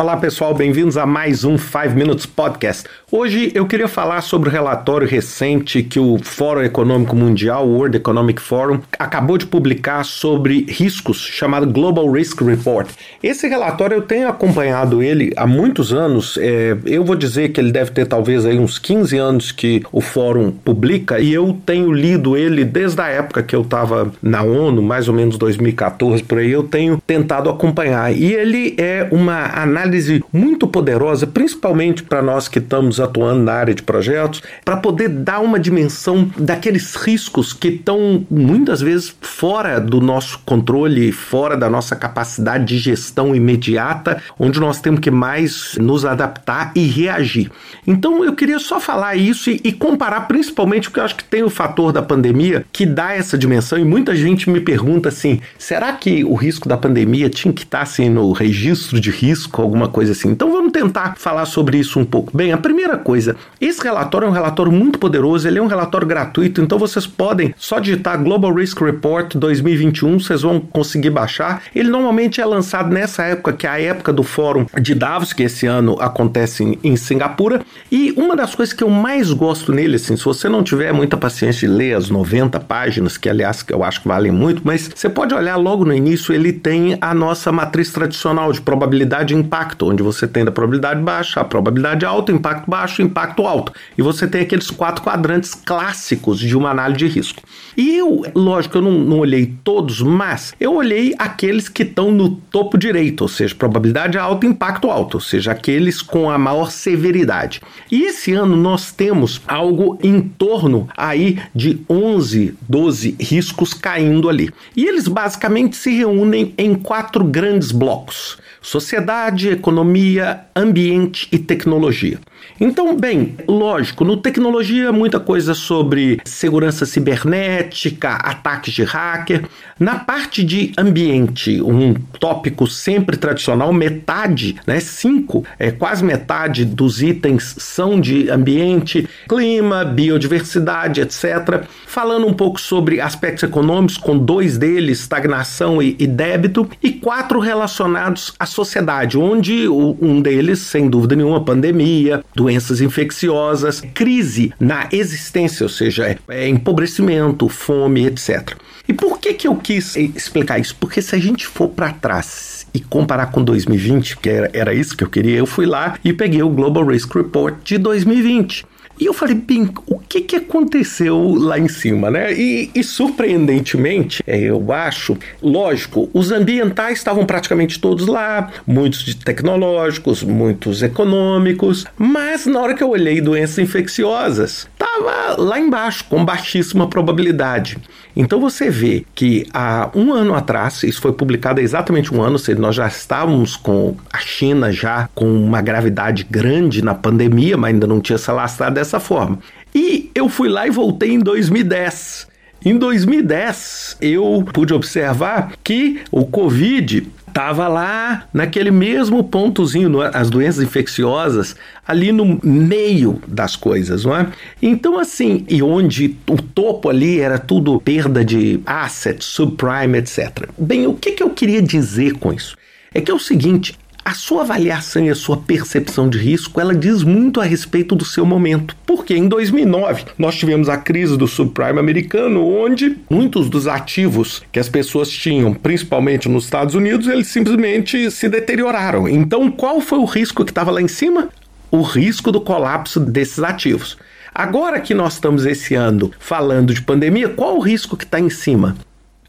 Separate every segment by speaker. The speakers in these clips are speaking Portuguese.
Speaker 1: Olá pessoal, bem-vindos a mais um 5 Minutes Podcast. Hoje eu queria falar sobre o relatório recente que o Fórum Econômico Mundial, o World Economic Forum, acabou de publicar sobre riscos, chamado Global Risk Report. Esse relatório eu tenho acompanhado ele há muitos anos. É, eu vou dizer que ele deve ter talvez aí uns 15 anos que o Fórum publica e eu tenho lido ele desde a época que eu estava na ONU, mais ou menos 2014 por aí. Eu tenho tentado acompanhar e ele é uma análise análise muito poderosa, principalmente para nós que estamos atuando na área de projetos, para poder dar uma dimensão daqueles riscos que estão muitas vezes fora do nosso controle, fora da nossa capacidade de gestão imediata, onde nós temos que mais nos adaptar e reagir. Então eu queria só falar isso e, e comparar principalmente porque eu acho que tem o fator da pandemia que dá essa dimensão e muita gente me pergunta assim: será que o risco da pandemia tinha que estar assim no registro de risco, alguma alguma coisa assim. Então vamos tentar falar sobre isso um pouco. Bem, a primeira coisa, esse relatório é um relatório muito poderoso, ele é um relatório gratuito, então vocês podem só digitar Global Risk Report 2021, vocês vão conseguir baixar. Ele normalmente é lançado nessa época, que é a época do Fórum de Davos, que esse ano acontece em, em Singapura. E uma das coisas que eu mais gosto nele, assim, se você não tiver muita paciência de ler as 90 páginas, que aliás eu acho que valem muito, mas você pode olhar logo no início, ele tem a nossa matriz tradicional de probabilidade impacto impacto, onde você tem a probabilidade baixa, a probabilidade alta, impacto baixo, impacto alto. E você tem aqueles quatro quadrantes clássicos de uma análise de risco. E eu, lógico, eu não, não olhei todos, mas eu olhei aqueles que estão no topo direito, ou seja, probabilidade alta, impacto alto, ou seja, aqueles com a maior severidade. E esse ano nós temos algo em torno aí de 11, 12 riscos caindo ali. E eles basicamente se reúnem em quatro grandes blocos: sociedade, economia, ambiente e tecnologia. Então, bem, lógico, no tecnologia muita coisa sobre segurança cibernética, ataques de hacker. Na parte de ambiente, um tópico sempre tradicional, metade, né, cinco, é quase metade dos itens são de ambiente, clima, biodiversidade, etc. Falando um pouco sobre aspectos econômicos, com dois deles, estagnação e, e débito, e quatro relacionados à sociedade, onde um deles, sem dúvida nenhuma, pandemia, doenças infecciosas, crise na existência, ou seja, é, é empobrecimento, fome, etc. E por que, que eu quis explicar isso? Porque se a gente for para trás e comparar com 2020, que era, era isso que eu queria, eu fui lá e peguei o Global Risk Report de 2020. E eu falei, bem, o que, que aconteceu lá em cima, né? E, e surpreendentemente, é, eu acho, lógico, os ambientais estavam praticamente todos lá, muitos de tecnológicos, muitos econômicos, mas na hora que eu olhei doenças infecciosas, estava lá embaixo, com baixíssima probabilidade. Então você vê que há um ano atrás, isso foi publicado há exatamente um ano, ou seja, nós já estávamos com a China já com uma gravidade grande na pandemia, mas ainda não tinha se alastrado dessa forma. E eu fui lá e voltei em 2010. Em 2010, eu pude observar que o Covid estava lá naquele mesmo pontozinho, é? as doenças infecciosas, ali no meio das coisas, não é? Então, assim, e onde o topo ali era tudo perda de assets, subprime, etc. Bem, o que, que eu queria dizer com isso? É que é o seguinte, a sua avaliação e a sua percepção de risco, ela diz muito a respeito do seu momento. Porque em 2009 nós tivemos a crise do subprime americano, onde muitos dos ativos que as pessoas tinham, principalmente nos Estados Unidos, eles simplesmente se deterioraram. Então, qual foi o risco que estava lá em cima? O risco do colapso desses ativos. Agora que nós estamos esse ano falando de pandemia, qual o risco que está em cima?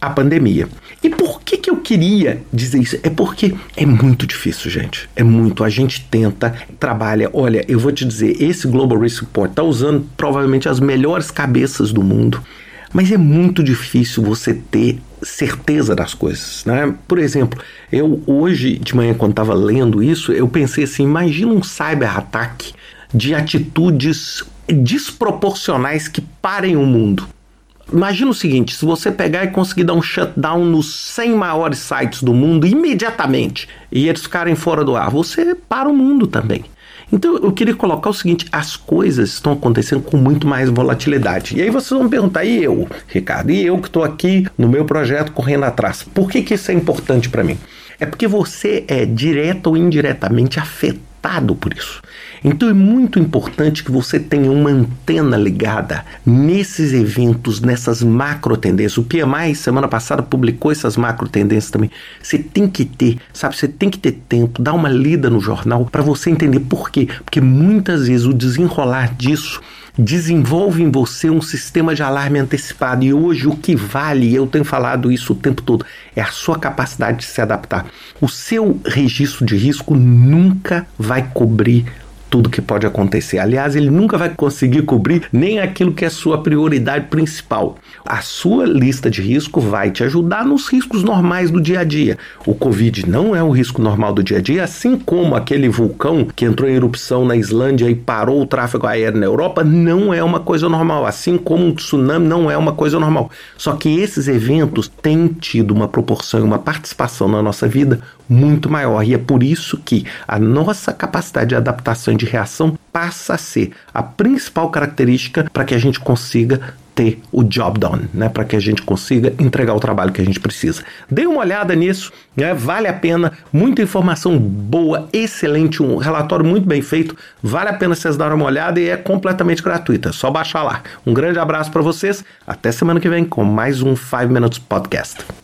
Speaker 1: A pandemia. E por que, que eu queria dizer isso? É porque é muito difícil, gente. É muito. A gente tenta, trabalha. Olha, eu vou te dizer, esse Global Risk Report está usando provavelmente as melhores cabeças do mundo, mas é muito difícil você ter certeza das coisas, né? Por exemplo, eu hoje de manhã quando estava lendo isso, eu pensei assim, imagina um cyber-ataque de atitudes desproporcionais que parem o mundo. Imagina o seguinte: se você pegar e conseguir dar um shutdown nos 100 maiores sites do mundo imediatamente e eles ficarem fora do ar, você para o mundo também. Então eu queria colocar o seguinte: as coisas estão acontecendo com muito mais volatilidade. E aí vocês vão perguntar, e eu, Ricardo, e eu que estou aqui no meu projeto correndo atrás, por que, que isso é importante para mim? é porque você é direta ou indiretamente afetado por isso. Então é muito importante que você tenha uma antena ligada nesses eventos, nessas macro tendências. O PMI semana passada publicou essas macro tendências também. Você tem que ter, sabe, você tem que ter tempo, dar uma lida no jornal para você entender por quê. Porque muitas vezes o desenrolar disso desenvolve em você um sistema de alarme antecipado. E hoje o que vale, eu tenho falado isso o tempo todo, é a sua capacidade de se adaptar. O seu registro de risco nunca vai cobrir tudo que pode acontecer. Aliás, ele nunca vai conseguir cobrir nem aquilo que é sua prioridade principal. A sua lista de risco vai te ajudar nos riscos normais do dia a dia. O Covid não é um risco normal do dia a dia, assim como aquele vulcão que entrou em erupção na Islândia e parou o tráfego aéreo na Europa, não é uma coisa normal. Assim como um tsunami não é uma coisa normal. Só que esses eventos têm tido uma proporção e uma participação na nossa vida muito maior. E é por isso que a nossa capacidade de adaptação de reação passa a ser a principal característica para que a gente consiga ter o job done, né? Para que a gente consiga entregar o trabalho que a gente precisa. Dê uma olhada nisso, né? Vale a pena, muita informação boa, excelente, um relatório muito bem feito. Vale a pena vocês darem uma olhada e é completamente gratuita. É só baixar lá. Um grande abraço para vocês. Até semana que vem com mais um 5 Minutes Podcast.